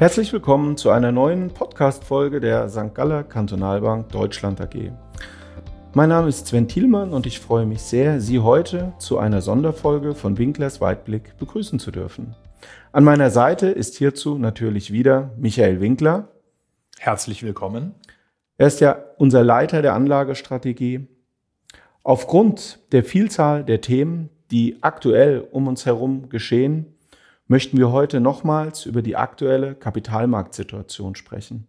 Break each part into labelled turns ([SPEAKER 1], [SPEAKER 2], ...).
[SPEAKER 1] Herzlich willkommen zu einer neuen Podcast-Folge der St. Galler Kantonalbank Deutschland AG. Mein Name ist Sven Thielmann und ich freue mich sehr, Sie heute zu einer Sonderfolge von Winklers Weitblick begrüßen zu dürfen. An meiner Seite ist hierzu natürlich wieder Michael Winkler.
[SPEAKER 2] Herzlich willkommen.
[SPEAKER 1] Er ist ja unser Leiter der Anlagestrategie. Aufgrund der Vielzahl der Themen, die aktuell um uns herum geschehen, möchten wir heute nochmals über die aktuelle Kapitalmarktsituation sprechen.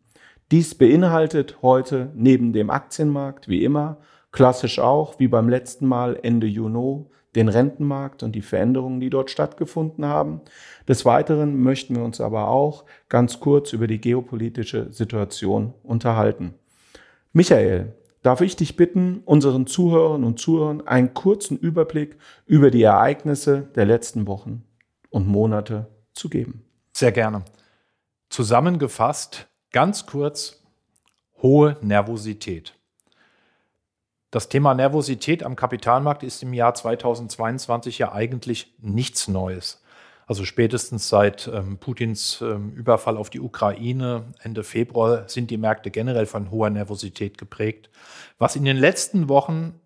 [SPEAKER 1] Dies beinhaltet heute neben dem Aktienmarkt wie immer, klassisch auch wie beim letzten Mal Ende Juni, den Rentenmarkt und die Veränderungen, die dort stattgefunden haben. Des Weiteren möchten wir uns aber auch ganz kurz über die geopolitische Situation unterhalten. Michael, darf ich dich bitten, unseren Zuhörern und Zuhörern einen kurzen Überblick über die Ereignisse der letzten Wochen und Monate zu geben.
[SPEAKER 2] Sehr gerne. Zusammengefasst, ganz kurz, hohe Nervosität. Das Thema Nervosität am Kapitalmarkt ist im Jahr 2022 ja eigentlich nichts Neues. Also spätestens seit ähm, Putins ähm, Überfall auf die Ukraine Ende Februar sind die Märkte generell von hoher Nervosität geprägt. Was in den letzten Wochen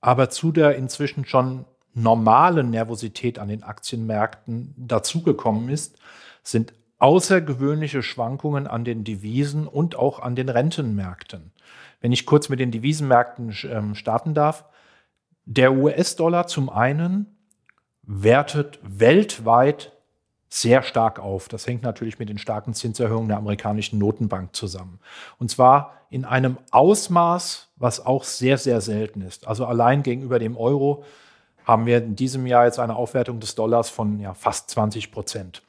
[SPEAKER 2] aber zu der inzwischen schon normale Nervosität an den Aktienmärkten dazugekommen ist, sind außergewöhnliche Schwankungen an den Devisen und auch an den Rentenmärkten. Wenn ich kurz mit den Devisenmärkten ähm, starten darf, der US-Dollar zum einen wertet weltweit sehr stark auf. Das hängt natürlich mit den starken Zinserhöhungen der amerikanischen Notenbank zusammen. Und zwar in einem Ausmaß, was auch sehr, sehr selten ist. Also allein gegenüber dem Euro haben wir in diesem Jahr jetzt eine Aufwertung des Dollars von ja, fast 20 Prozent.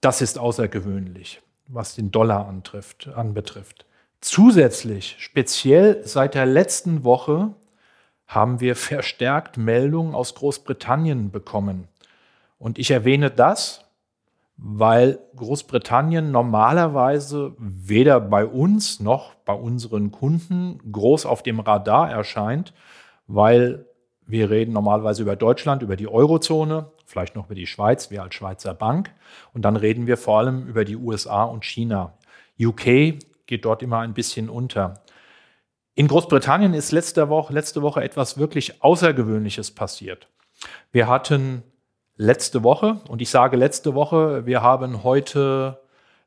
[SPEAKER 2] Das ist außergewöhnlich, was den Dollar antrifft, anbetrifft. Zusätzlich, speziell seit der letzten Woche, haben wir verstärkt Meldungen aus Großbritannien bekommen. Und ich erwähne das, weil Großbritannien normalerweise weder bei uns noch bei unseren Kunden groß auf dem Radar erscheint, weil wir reden normalerweise über Deutschland, über die Eurozone, vielleicht noch über die Schweiz, wir als Schweizer Bank. Und dann reden wir vor allem über die USA und China. UK geht dort immer ein bisschen unter. In Großbritannien ist letzte Woche, letzte Woche etwas wirklich Außergewöhnliches passiert. Wir hatten letzte Woche, und ich sage letzte Woche, wir haben heute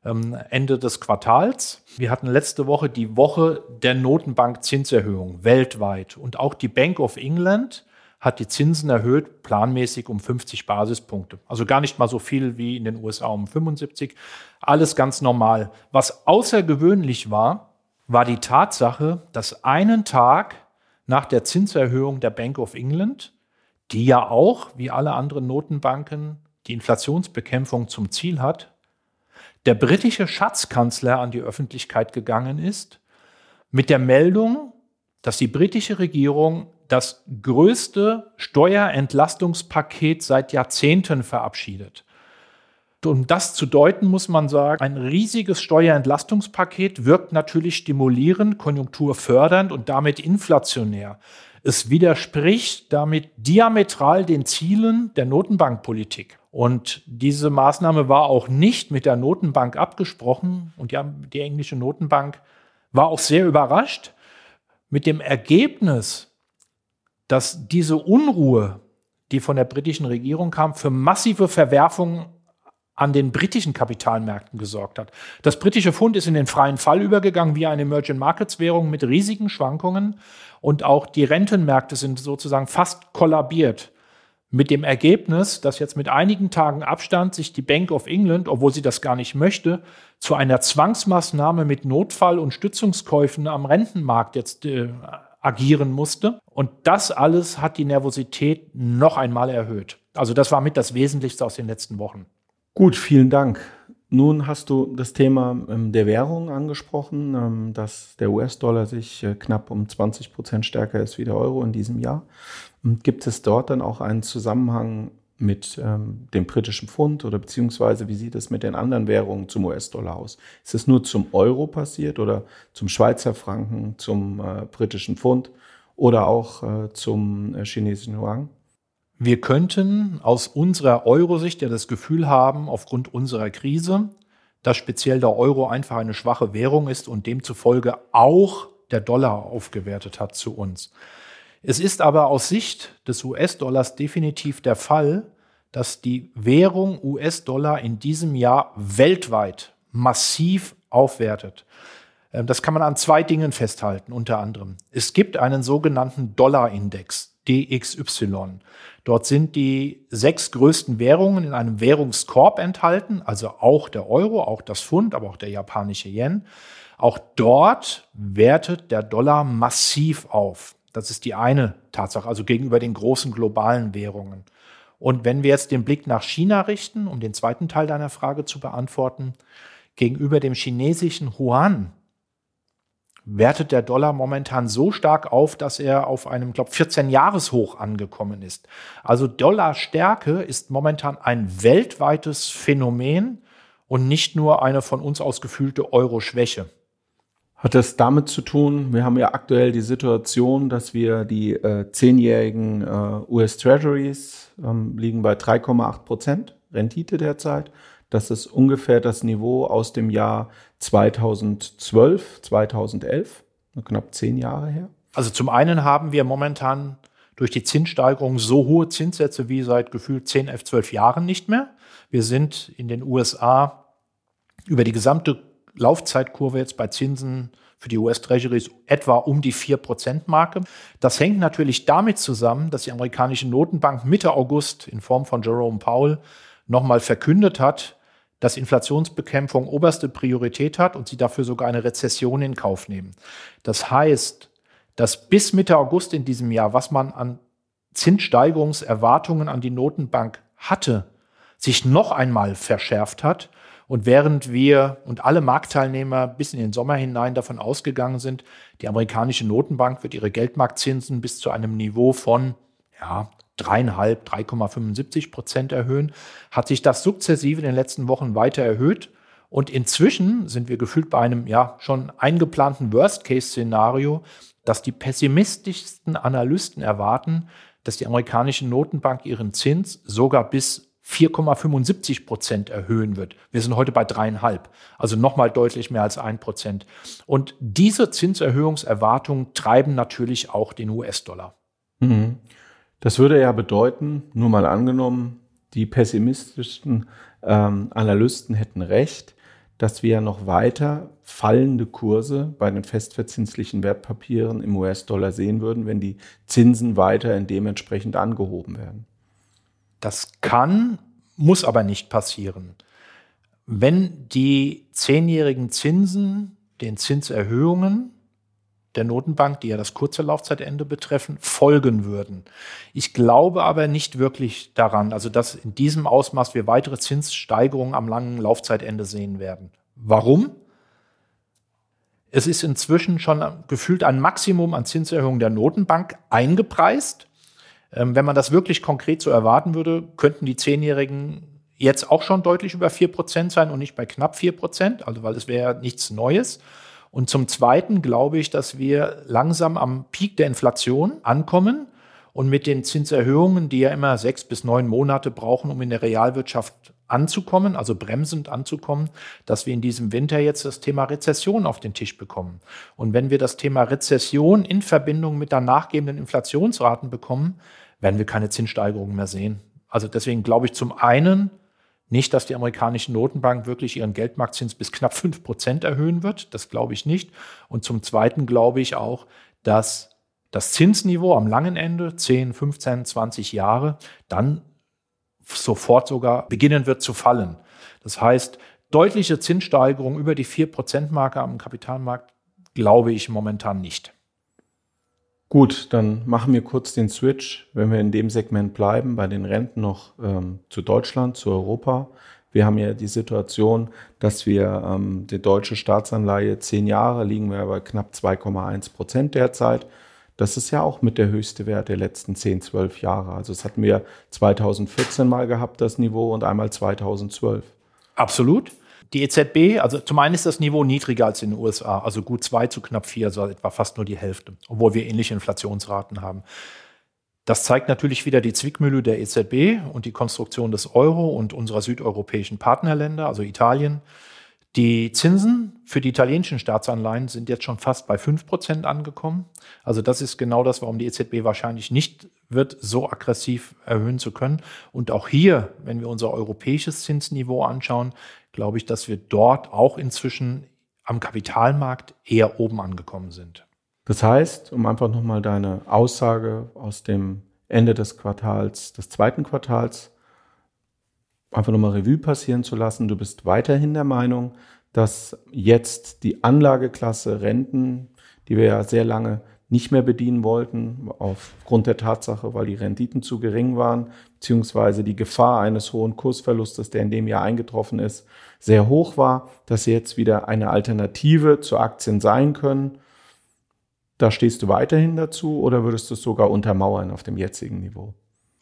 [SPEAKER 2] ähm, Ende des Quartals. Wir hatten letzte Woche die Woche der Notenbank-Zinserhöhung weltweit. Und auch die Bank of England hat die Zinsen erhöht, planmäßig um 50 Basispunkte. Also gar nicht mal so viel wie in den USA um 75. Alles ganz normal. Was außergewöhnlich war, war die Tatsache, dass einen Tag nach der Zinserhöhung der Bank of England, die ja auch, wie alle anderen Notenbanken, die Inflationsbekämpfung zum Ziel hat, der britische Schatzkanzler an die Öffentlichkeit gegangen ist mit der Meldung, dass die britische Regierung das größte Steuerentlastungspaket seit Jahrzehnten verabschiedet. Um das zu deuten, muss man sagen, ein riesiges Steuerentlastungspaket wirkt natürlich stimulierend, konjunkturfördernd und damit inflationär. Es widerspricht damit diametral den Zielen der Notenbankpolitik. Und diese Maßnahme war auch nicht mit der Notenbank abgesprochen. Und ja, die englische Notenbank war auch sehr überrascht mit dem Ergebnis, dass diese Unruhe, die von der britischen Regierung kam, für massive Verwerfungen an den britischen Kapitalmärkten gesorgt hat. Das britische Pfund ist in den freien Fall übergegangen wie eine Emerging Markets Währung mit riesigen Schwankungen und auch die Rentenmärkte sind sozusagen fast kollabiert. Mit dem Ergebnis, dass jetzt mit einigen Tagen Abstand sich die Bank of England, obwohl sie das gar nicht möchte, zu einer Zwangsmaßnahme mit Notfall- und Stützungskäufen am Rentenmarkt jetzt äh, agieren musste. Und das alles hat die Nervosität noch einmal erhöht. Also das war mit das Wesentlichste aus den letzten Wochen.
[SPEAKER 1] Gut, vielen Dank. Nun hast du das Thema ähm, der Währung angesprochen, ähm, dass der US-Dollar sich äh, knapp um 20 Prozent stärker ist wie der Euro in diesem Jahr. Gibt es dort dann auch einen Zusammenhang mit ähm, dem britischen Pfund oder beziehungsweise wie sieht es mit den anderen Währungen zum US-Dollar aus? Ist es nur zum Euro passiert oder zum Schweizer Franken, zum äh, britischen Pfund oder auch äh, zum chinesischen Yuan?
[SPEAKER 2] Wir könnten aus unserer Euro-Sicht ja das Gefühl haben, aufgrund unserer Krise, dass speziell der Euro einfach eine schwache Währung ist und demzufolge auch der Dollar aufgewertet hat zu uns. Es ist aber aus Sicht des US-Dollars definitiv der Fall, dass die Währung US-Dollar in diesem Jahr weltweit massiv aufwertet. Ähm, das kann man an zwei Dingen festhalten, unter anderem. Es gibt einen sogenannten Dollar-Index, DXY. Dort sind die sechs größten Währungen in einem Währungskorb enthalten, also auch der Euro, auch das Pfund, aber auch der japanische Yen. Auch dort wertet der Dollar massiv auf. Das ist die eine Tatsache, also gegenüber den großen globalen Währungen. Und wenn wir jetzt den Blick nach China richten, um den zweiten Teil deiner Frage zu beantworten, gegenüber dem chinesischen Yuan wertet der Dollar momentan so stark auf, dass er auf einem, glaube 14-Jahres-Hoch angekommen ist. Also Dollarstärke ist momentan ein weltweites Phänomen und nicht nur eine von uns aus gefühlte Euro-Schwäche.
[SPEAKER 1] Hat das damit zu tun, wir haben ja aktuell die Situation, dass wir die äh, zehnjährigen äh, US Treasuries ähm, liegen bei 3,8 Prozent Rendite derzeit. Das ist ungefähr das Niveau aus dem Jahr 2012, 2011, knapp zehn Jahre her.
[SPEAKER 2] Also zum einen haben wir momentan durch die Zinssteigerung so hohe Zinssätze wie seit gefühlt 10, 11, 12 Jahren nicht mehr. Wir sind in den USA über die gesamte Laufzeitkurve jetzt bei Zinsen für die US-Treasuries etwa um die 4%-Marke. Das hängt natürlich damit zusammen, dass die amerikanische Notenbank Mitte August in Form von Jerome Powell nochmal verkündet hat, dass Inflationsbekämpfung oberste Priorität hat und sie dafür sogar eine Rezession in Kauf nehmen. Das heißt, dass bis Mitte August in diesem Jahr, was man an Zinssteigerungserwartungen an die Notenbank hatte, sich noch einmal verschärft hat und während wir und alle Marktteilnehmer bis in den Sommer hinein davon ausgegangen sind, die amerikanische Notenbank wird ihre Geldmarktzinsen bis zu einem Niveau von ja, dreieinhalb, 3,75 Prozent erhöhen, hat sich das sukzessive in den letzten Wochen weiter erhöht. Und inzwischen sind wir gefühlt bei einem ja schon eingeplanten Worst-Case-Szenario, dass die pessimistischsten Analysten erwarten, dass die amerikanische Notenbank ihren Zins sogar bis 4,75 Prozent erhöhen wird. Wir sind heute bei dreieinhalb, also nochmal deutlich mehr als ein Prozent. Und diese Zinserhöhungserwartungen treiben natürlich auch den US-Dollar.
[SPEAKER 1] Mhm. Das würde ja bedeuten, nur mal angenommen, die pessimistischsten ähm, Analysten hätten recht, dass wir noch weiter fallende Kurse bei den festverzinslichen Wertpapieren im US-Dollar sehen würden, wenn die Zinsen weiter dementsprechend angehoben werden.
[SPEAKER 2] Das kann, muss aber nicht passieren. Wenn die zehnjährigen Zinsen den Zinserhöhungen der Notenbank, die ja das kurze Laufzeitende betreffen, folgen würden. Ich glaube aber nicht wirklich daran, also dass in diesem Ausmaß wir weitere Zinssteigerungen am langen Laufzeitende sehen werden. Warum? Es ist inzwischen schon gefühlt ein Maximum an Zinserhöhungen der Notenbank eingepreist. Ähm, wenn man das wirklich konkret so erwarten würde, könnten die Zehnjährigen jetzt auch schon deutlich über 4% sein und nicht bei knapp 4%, also weil es wäre nichts Neues. Und zum Zweiten glaube ich, dass wir langsam am Peak der Inflation ankommen und mit den Zinserhöhungen, die ja immer sechs bis neun Monate brauchen, um in der Realwirtschaft anzukommen, also bremsend anzukommen, dass wir in diesem Winter jetzt das Thema Rezession auf den Tisch bekommen. Und wenn wir das Thema Rezession in Verbindung mit der nachgebenden Inflationsraten bekommen, werden wir keine Zinssteigerungen mehr sehen. Also deswegen glaube ich zum einen nicht, dass die amerikanische Notenbank wirklich ihren Geldmarktzins bis knapp fünf Prozent erhöhen wird. Das glaube ich nicht. Und zum Zweiten glaube ich auch, dass das Zinsniveau am langen Ende, 10, 15, 20 Jahre, dann sofort sogar beginnen wird zu fallen. Das heißt, deutliche Zinssteigerung über die 4%-Marke am Kapitalmarkt glaube ich momentan nicht.
[SPEAKER 1] Gut, dann machen wir kurz den Switch, wenn wir in dem Segment bleiben, bei den Renten noch ähm, zu Deutschland, zu Europa. Wir haben ja die Situation, dass wir ähm, die deutsche Staatsanleihe zehn Jahre liegen wir bei knapp 2,1 Prozent derzeit. Das ist ja auch mit der höchste Wert der letzten 10, 12 Jahre. Also das hatten wir 2014 mal gehabt, das Niveau, und einmal 2012.
[SPEAKER 2] Absolut. Die EZB, also zum einen ist das Niveau niedriger als in den USA, also gut zwei zu knapp vier, also etwa fast nur die Hälfte, obwohl wir ähnliche Inflationsraten haben. Das zeigt natürlich wieder die Zwickmühle der EZB und die Konstruktion des Euro und unserer südeuropäischen Partnerländer, also Italien. Die Zinsen für die italienischen Staatsanleihen sind jetzt schon fast bei 5% angekommen. Also das ist genau das, warum die EZB wahrscheinlich nicht wird, so aggressiv erhöhen zu können. Und auch hier, wenn wir unser europäisches Zinsniveau anschauen, glaube ich, dass wir dort auch inzwischen am Kapitalmarkt eher oben angekommen sind.
[SPEAKER 1] Das heißt, um einfach nochmal deine Aussage aus dem Ende des Quartals, des zweiten Quartals, einfach nochmal Revue passieren zu lassen, du bist weiterhin der Meinung, dass jetzt die Anlageklasse Renten, die wir ja sehr lange nicht mehr bedienen wollten, aufgrund der Tatsache, weil die Renditen zu gering waren, beziehungsweise die Gefahr eines hohen Kursverlustes, der in dem Jahr eingetroffen ist, sehr hoch war, dass sie jetzt wieder eine Alternative zu Aktien sein können da stehst du weiterhin dazu oder würdest du es sogar untermauern auf dem jetzigen Niveau?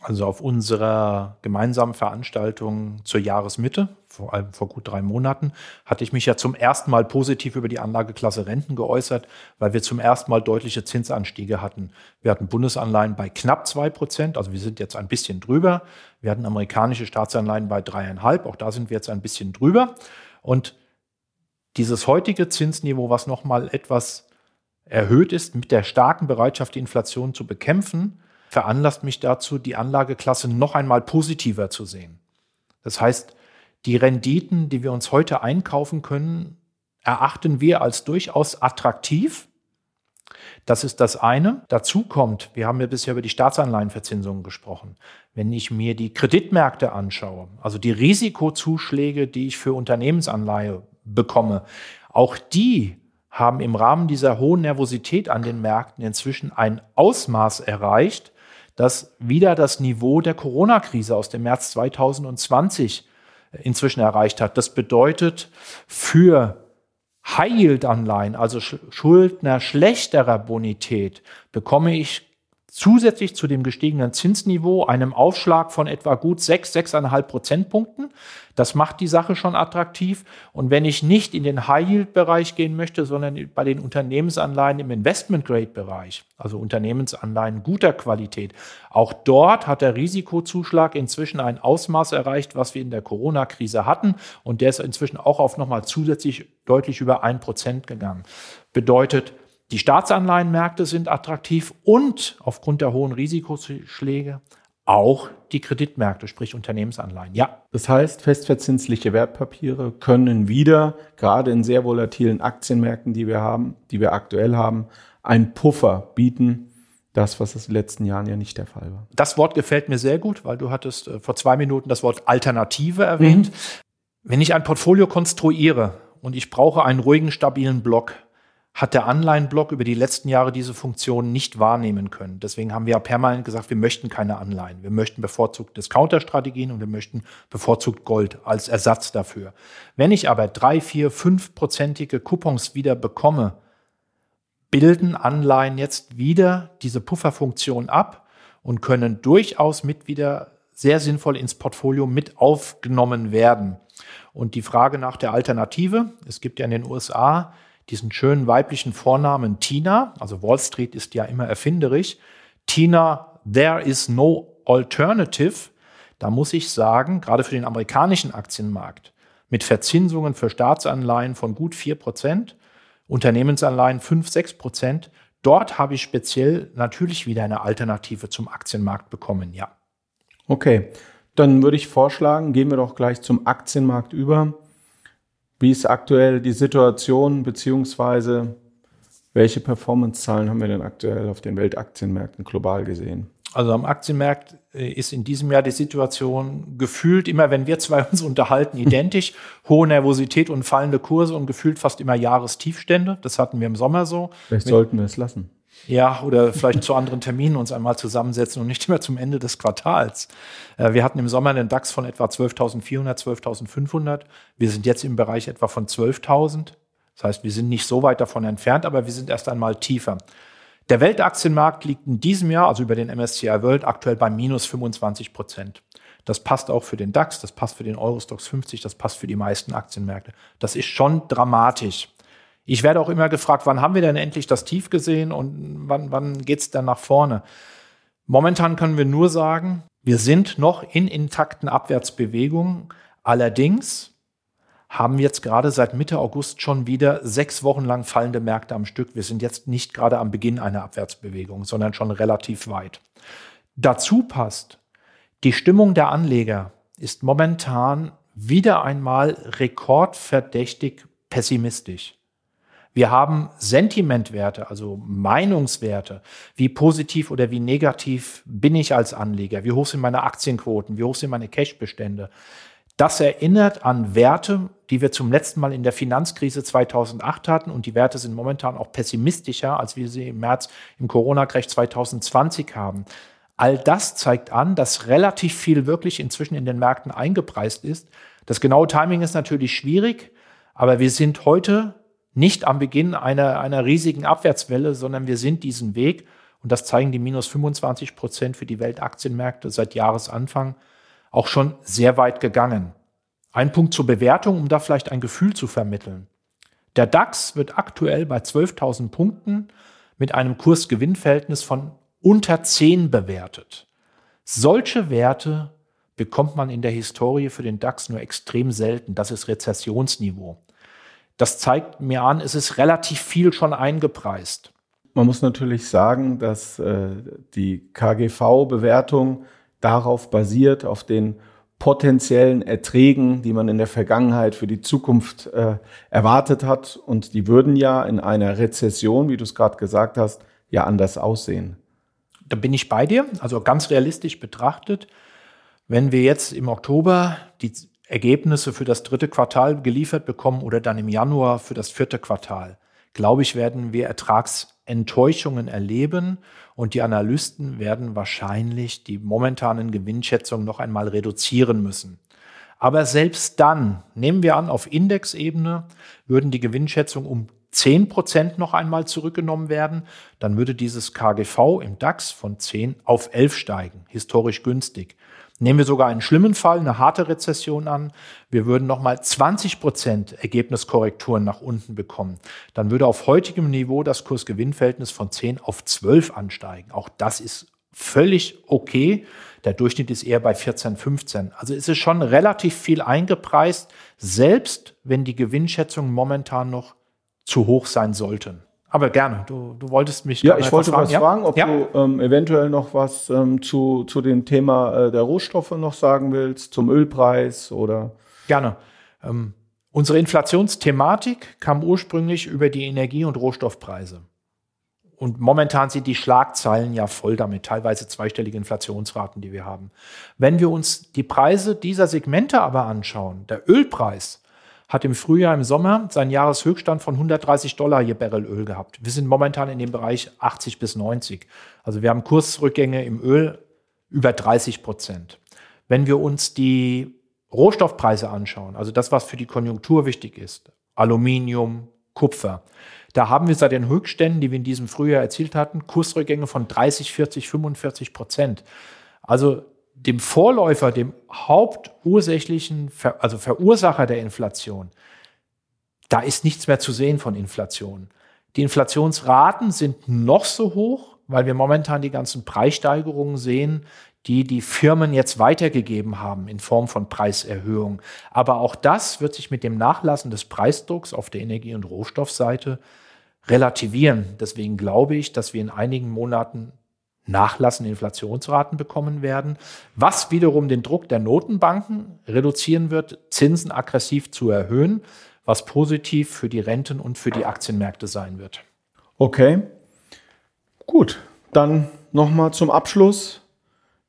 [SPEAKER 2] Also auf unserer gemeinsamen Veranstaltung zur Jahresmitte, vor allem vor gut drei Monaten, hatte ich mich ja zum ersten Mal positiv über die Anlageklasse Renten geäußert, weil wir zum ersten Mal deutliche Zinsanstiege hatten. Wir hatten Bundesanleihen bei knapp zwei Prozent, also wir sind jetzt ein bisschen drüber. Wir hatten amerikanische Staatsanleihen bei dreieinhalb, auch da sind wir jetzt ein bisschen drüber. Und dieses heutige Zinsniveau, was nochmal etwas erhöht ist mit der starken Bereitschaft, die Inflation zu bekämpfen, veranlasst mich dazu, die Anlageklasse noch einmal positiver zu sehen. Das heißt, die Renditen, die wir uns heute einkaufen können, erachten wir als durchaus attraktiv. Das ist das eine. Dazu kommt, wir haben ja bisher über die Staatsanleihenverzinsungen gesprochen. Wenn ich mir die Kreditmärkte anschaue, also die Risikozuschläge, die ich für Unternehmensanleihe bekomme, auch die haben im Rahmen dieser hohen Nervosität an den Märkten inzwischen ein Ausmaß erreicht, das wieder das Niveau der Corona-Krise aus dem März 2020 inzwischen erreicht hat. Das bedeutet, für High-Yield-Anleihen, also Schuldner schlechterer Bonität, bekomme ich zusätzlich zu dem gestiegenen Zinsniveau einem Aufschlag von etwa gut 6, 6,5 Prozentpunkten. Das macht die Sache schon attraktiv. Und wenn ich nicht in den High-Yield-Bereich gehen möchte, sondern bei den Unternehmensanleihen im Investment-Grade-Bereich, also Unternehmensanleihen guter Qualität, auch dort hat der Risikozuschlag inzwischen ein Ausmaß erreicht, was wir in der Corona-Krise hatten. Und der ist inzwischen auch auf nochmal zusätzlich deutlich über 1 Prozent gegangen. Bedeutet, die Staatsanleihenmärkte sind attraktiv und aufgrund der hohen Risikoschläge auch die Kreditmärkte, sprich Unternehmensanleihen. Ja.
[SPEAKER 1] Das heißt, festverzinsliche Wertpapiere können wieder, gerade in sehr volatilen Aktienmärkten, die wir haben, die wir aktuell haben, einen Puffer bieten. Das, was es in den letzten Jahren ja nicht der Fall war.
[SPEAKER 2] Das Wort gefällt mir sehr gut, weil du hattest äh, vor zwei Minuten das Wort Alternative erwähnt. Mhm. Wenn ich ein Portfolio konstruiere und ich brauche einen ruhigen, stabilen Block, hat der Anleihenblock über die letzten Jahre diese Funktion nicht wahrnehmen können. Deswegen haben wir ja permanent gesagt, wir möchten keine Anleihen. Wir möchten bevorzugt Discounter-Strategien und wir möchten bevorzugt Gold als Ersatz dafür. Wenn ich aber drei, vier, fünfprozentige Coupons wieder bekomme, bilden Anleihen jetzt wieder diese Pufferfunktion ab und können durchaus mit wieder sehr sinnvoll ins Portfolio mit aufgenommen werden. Und die Frage nach der Alternative, es gibt ja in den USA diesen schönen weiblichen Vornamen Tina, also Wall Street ist ja immer erfinderisch, Tina, there is no alternative, da muss ich sagen, gerade für den amerikanischen Aktienmarkt, mit Verzinsungen für Staatsanleihen von gut 4%, Unternehmensanleihen 5, 6%, dort habe ich speziell natürlich wieder eine Alternative zum Aktienmarkt bekommen, ja.
[SPEAKER 1] Okay, dann würde ich vorschlagen, gehen wir doch gleich zum Aktienmarkt über. Wie ist aktuell die Situation, beziehungsweise welche Performance-Zahlen haben wir denn aktuell auf den Weltaktienmärkten global gesehen?
[SPEAKER 2] Also am Aktienmarkt äh, ist in diesem Jahr die Situation gefühlt immer, wenn wir zwei uns unterhalten, identisch. Hohe Nervosität und fallende Kurse und gefühlt fast immer Jahrestiefstände. Das hatten wir im Sommer so.
[SPEAKER 1] Vielleicht sollten wir es lassen.
[SPEAKER 2] Ja, oder vielleicht zu anderen Terminen uns einmal zusammensetzen und nicht mehr zum Ende des Quartals. Äh, wir hatten im Sommer einen DAX von etwa 12.400, 12.500. Wir sind jetzt im Bereich etwa von 12.000. Das heißt, wir sind nicht so weit davon entfernt, aber wir sind erst einmal tiefer. Der Weltaktienmarkt liegt in diesem Jahr, also über den MSCI World, aktuell bei minus 25 Prozent. Das passt auch für den DAX, das passt für den Eurostox 50, das passt für die meisten Aktienmärkte. Das ist schon dramatisch. Ich werde auch immer gefragt, wann haben wir denn endlich das Tief gesehen und wann, wann geht es dann nach vorne? Momentan können wir nur sagen, wir sind noch in intakten Abwärtsbewegungen. Allerdings haben wir jetzt gerade seit Mitte August schon wieder sechs Wochen lang fallende Märkte am Stück. Wir sind jetzt nicht gerade am Beginn einer Abwärtsbewegung, sondern schon relativ weit. Dazu passt, die Stimmung der Anleger ist momentan wieder einmal rekordverdächtig pessimistisch. Wir haben Sentimentwerte, also Meinungswerte, wie positiv oder wie negativ bin ich als Anleger, wie hoch sind meine Aktienquoten, wie hoch sind meine Cashbestände. Das erinnert an Werte, die wir zum letzten Mal in der Finanzkrise 2008 hatten und die Werte sind momentan auch pessimistischer, als wir sie im März im Corona-Crash 2020 haben. All das zeigt an, dass relativ viel wirklich inzwischen in den Märkten eingepreist ist. Das genaue Timing ist natürlich schwierig, aber wir sind heute nicht am Beginn einer, einer riesigen Abwärtswelle, sondern wir sind diesen Weg, und das zeigen die minus 25 Prozent für die Weltaktienmärkte seit Jahresanfang, auch schon sehr weit gegangen. Ein Punkt zur Bewertung, um da vielleicht ein Gefühl zu vermitteln. Der DAX wird aktuell bei 12.000 Punkten mit einem Kursgewinnverhältnis von unter 10 bewertet. Solche Werte bekommt man in der Historie für den DAX nur extrem selten. Das ist Rezessionsniveau. Das zeigt mir an, es ist relativ viel schon eingepreist.
[SPEAKER 1] Man muss natürlich sagen, dass äh, die KGV-Bewertung darauf basiert, auf den potenziellen Erträgen, die man in der Vergangenheit für die Zukunft äh, erwartet hat. Und die würden ja in einer Rezession, wie du es gerade gesagt hast, ja anders aussehen.
[SPEAKER 2] Da bin ich bei dir. Also ganz realistisch betrachtet, wenn wir jetzt im Oktober die Ergebnisse für das dritte Quartal geliefert bekommen oder dann im Januar für das vierte Quartal, glaube ich, werden wir Ertragsenttäuschungen erleben und die Analysten werden wahrscheinlich die momentanen Gewinnschätzungen noch einmal reduzieren müssen. Aber selbst dann, nehmen wir an, auf Indexebene würden die Gewinnschätzungen um 10 Prozent noch einmal zurückgenommen werden, dann würde dieses KGV im DAX von 10 auf 11 steigen, historisch günstig. Nehmen wir sogar einen schlimmen Fall, eine harte Rezession an. Wir würden nochmal 20 Prozent Ergebniskorrekturen nach unten bekommen. Dann würde auf heutigem Niveau das Kursgewinnverhältnis von 10 auf 12 ansteigen. Auch das ist völlig okay. Der Durchschnitt ist eher bei 14, 15. Also ist es schon relativ viel eingepreist, selbst wenn die Gewinnschätzungen momentan noch zu hoch sein sollten. Aber gerne, du, du wolltest mich.
[SPEAKER 1] Ja, ich wollte was fragen, fragen ob ja? du ähm, eventuell noch was ähm, zu, zu dem Thema äh, der Rohstoffe noch sagen willst, zum Ölpreis oder.
[SPEAKER 2] Gerne. Ähm, unsere Inflationsthematik kam ursprünglich über die Energie- und Rohstoffpreise. Und momentan sind die Schlagzeilen ja voll damit, teilweise zweistellige Inflationsraten, die wir haben. Wenn wir uns die Preise dieser Segmente aber anschauen, der Ölpreis hat im Frühjahr, im Sommer seinen Jahreshöchststand von 130 Dollar je Barrel Öl gehabt. Wir sind momentan in dem Bereich 80 bis 90. Also wir haben Kursrückgänge im Öl über 30 Prozent. Wenn wir uns die Rohstoffpreise anschauen, also das, was für die Konjunktur wichtig ist, Aluminium, Kupfer, da haben wir seit den Höchstständen, die wir in diesem Frühjahr erzielt hatten, Kursrückgänge von 30, 40, 45 Prozent. Also dem Vorläufer, dem hauptursächlichen, also Verursacher der Inflation, da ist nichts mehr zu sehen von Inflation. Die Inflationsraten sind noch so hoch, weil wir momentan die ganzen Preissteigerungen sehen, die die Firmen jetzt weitergegeben haben in Form von Preiserhöhungen. Aber auch das wird sich mit dem Nachlassen des Preisdrucks auf der Energie- und Rohstoffseite relativieren. Deswegen glaube ich, dass wir in einigen Monaten nachlassende Inflationsraten bekommen werden, was wiederum den Druck der Notenbanken reduzieren wird, Zinsen aggressiv zu erhöhen, was positiv für die Renten und für die Aktienmärkte sein wird.
[SPEAKER 1] Okay, gut. Dann nochmal zum Abschluss.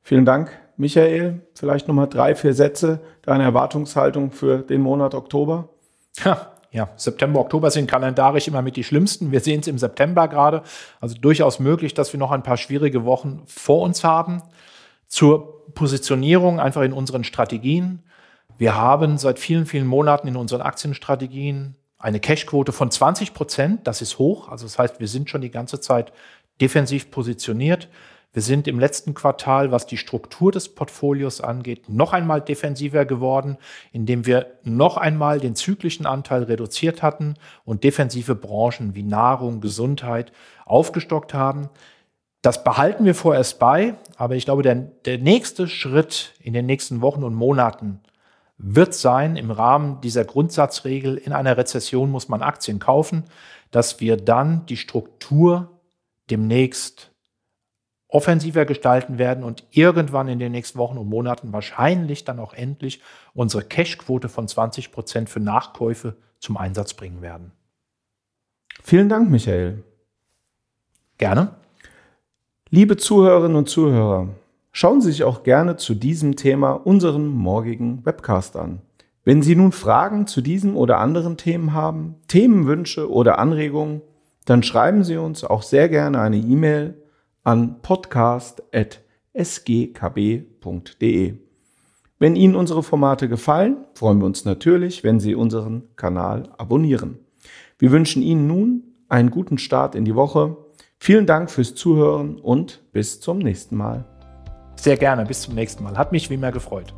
[SPEAKER 1] Vielen Dank, Michael. Vielleicht nochmal drei, vier Sätze deiner Erwartungshaltung für den Monat Oktober.
[SPEAKER 2] Ja, ja, September, Oktober sind kalendarisch immer mit die schlimmsten. Wir sehen es im September gerade. Also durchaus möglich, dass wir noch ein paar schwierige Wochen vor uns haben. Zur Positionierung einfach in unseren Strategien. Wir haben seit vielen, vielen Monaten in unseren Aktienstrategien eine Cashquote von 20 Prozent. Das ist hoch. Also das heißt, wir sind schon die ganze Zeit defensiv positioniert. Wir sind im letzten Quartal, was die Struktur des Portfolios angeht, noch einmal defensiver geworden, indem wir noch einmal den zyklischen Anteil reduziert hatten und defensive Branchen wie Nahrung, Gesundheit aufgestockt haben. Das behalten wir vorerst bei, aber ich glaube, der, der nächste Schritt in den nächsten Wochen und Monaten wird sein, im Rahmen dieser Grundsatzregel, in einer Rezession muss man Aktien kaufen, dass wir dann die Struktur demnächst offensiver gestalten werden und irgendwann in den nächsten Wochen und Monaten wahrscheinlich dann auch endlich unsere Cashquote von 20 Prozent für Nachkäufe zum Einsatz bringen werden.
[SPEAKER 1] Vielen Dank, Michael.
[SPEAKER 2] Gerne.
[SPEAKER 1] Liebe Zuhörerinnen und Zuhörer, schauen Sie sich auch gerne zu diesem Thema unseren morgigen Webcast an. Wenn Sie nun Fragen zu diesem oder anderen Themen haben, Themenwünsche oder Anregungen, dann schreiben Sie uns auch sehr gerne eine E-Mail an podcast.sgkb.de. Wenn Ihnen unsere Formate gefallen, freuen wir uns natürlich, wenn Sie unseren Kanal abonnieren. Wir wünschen Ihnen nun einen guten Start in die Woche. Vielen Dank fürs Zuhören und bis zum nächsten Mal.
[SPEAKER 2] Sehr gerne, bis zum nächsten Mal. Hat mich wie immer gefreut.